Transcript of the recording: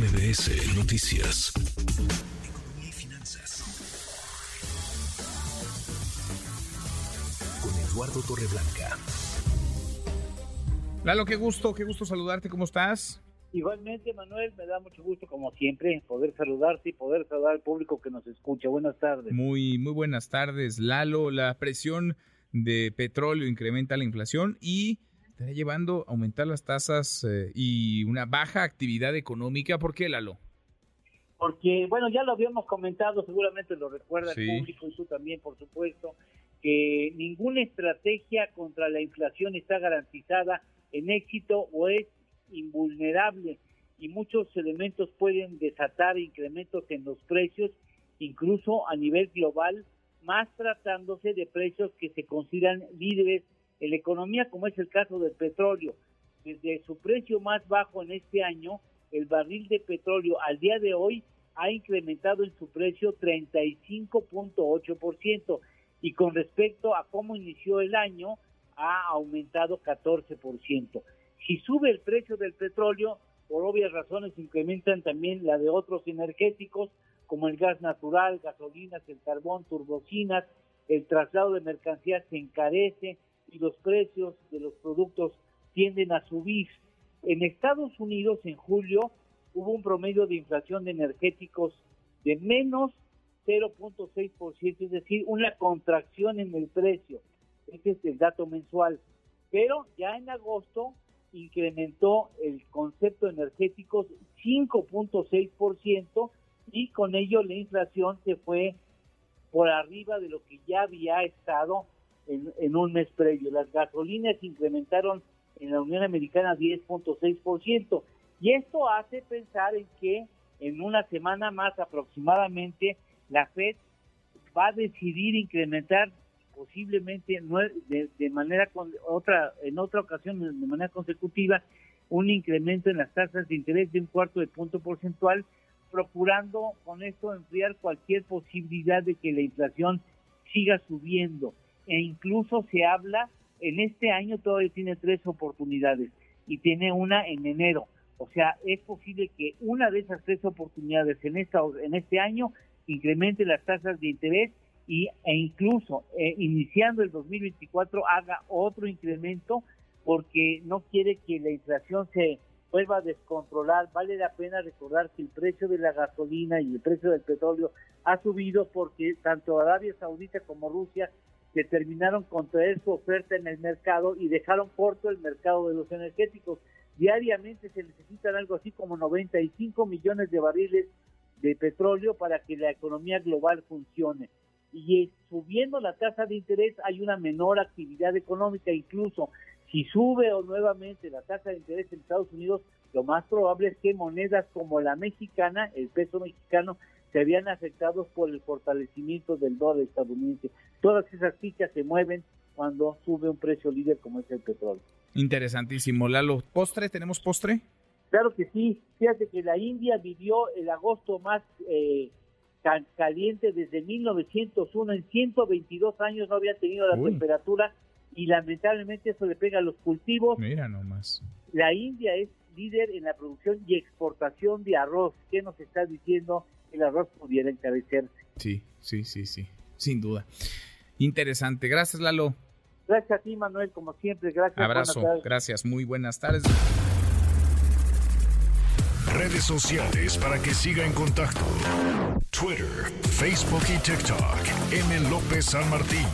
MBS Noticias. Economía y finanzas. Con Eduardo Torreblanca. Lalo, qué gusto, qué gusto saludarte, ¿cómo estás? Igualmente, Manuel, me da mucho gusto, como siempre, poder saludarte y poder saludar al público que nos escucha. Buenas tardes. Muy, muy buenas tardes, Lalo. La presión de petróleo incrementa la inflación y está llevando a aumentar las tasas eh, y una baja actividad económica. ¿Por qué, Lalo? Porque, bueno, ya lo habíamos comentado, seguramente lo recuerda el público y tú también, por supuesto, que ninguna estrategia contra la inflación está garantizada en éxito o es invulnerable y muchos elementos pueden desatar incrementos en los precios, incluso a nivel global, más tratándose de precios que se consideran líderes en la economía, como es el caso del petróleo. Desde su precio más bajo en este año, el barril de petróleo al día de hoy ha incrementado en su precio 35.8% y con respecto a cómo inició el año ha aumentado 14%. Si sube el precio del petróleo, por obvias razones incrementan también la de otros energéticos como el gas natural, gasolinas, el carbón, turbocinas, el traslado de mercancías se encarece, y los precios de los productos tienden a subir. En Estados Unidos, en julio, hubo un promedio de inflación de energéticos de menos 0.6%, es decir, una contracción en el precio. Este es el dato mensual. Pero ya en agosto incrementó el concepto energético 5.6% y con ello la inflación se fue por arriba de lo que ya había estado en, un mes previo. Las gasolinas incrementaron en la Unión Americana 10.6% y esto hace pensar en que en una semana más aproximadamente la Fed va a decidir incrementar posiblemente de, de manera con otra en otra ocasión de manera consecutiva un incremento en las tasas de interés de un cuarto de punto porcentual procurando con esto enfriar cualquier posibilidad de que la inflación siga subiendo e incluso se habla, en este año todavía tiene tres oportunidades y tiene una en enero. O sea, es posible que una de esas tres oportunidades en, esta, en este año incremente las tasas de interés y, e incluso eh, iniciando el 2024 haga otro incremento porque no quiere que la inflación se vuelva a descontrolar. Vale la pena recordar que el precio de la gasolina y el precio del petróleo ha subido porque tanto Arabia Saudita como Rusia determinaron contraer su oferta en el mercado y dejaron corto el mercado de los energéticos. Diariamente se necesitan algo así como 95 millones de barriles de petróleo para que la economía global funcione. Y subiendo la tasa de interés hay una menor actividad económica, incluso si sube o nuevamente la tasa de interés en Estados Unidos, lo más probable es que monedas como la mexicana, el peso mexicano, se habían afectados por el fortalecimiento del dólar estadounidense. Todas esas fichas se mueven cuando sube un precio líder como es el petróleo. Interesantísimo. Lalo, ¿postre? ¿Tenemos postre? Claro que sí. Fíjate que la India vivió el agosto más eh, caliente desde 1901. En 122 años no había tenido la temperatura y lamentablemente eso le pega a los cultivos. Mira nomás. La India es líder en la producción y exportación de arroz. ¿Qué nos está diciendo el arroz pudiera encarecerse. Sí, sí, sí, sí, sin duda. Interesante. Gracias, Lalo. Gracias a ti, Manuel, como siempre. Gracias. Abrazo. Gracias. Muy buenas tardes. Redes sociales para que siga en contacto: Twitter, Facebook y TikTok. M. López San Martín.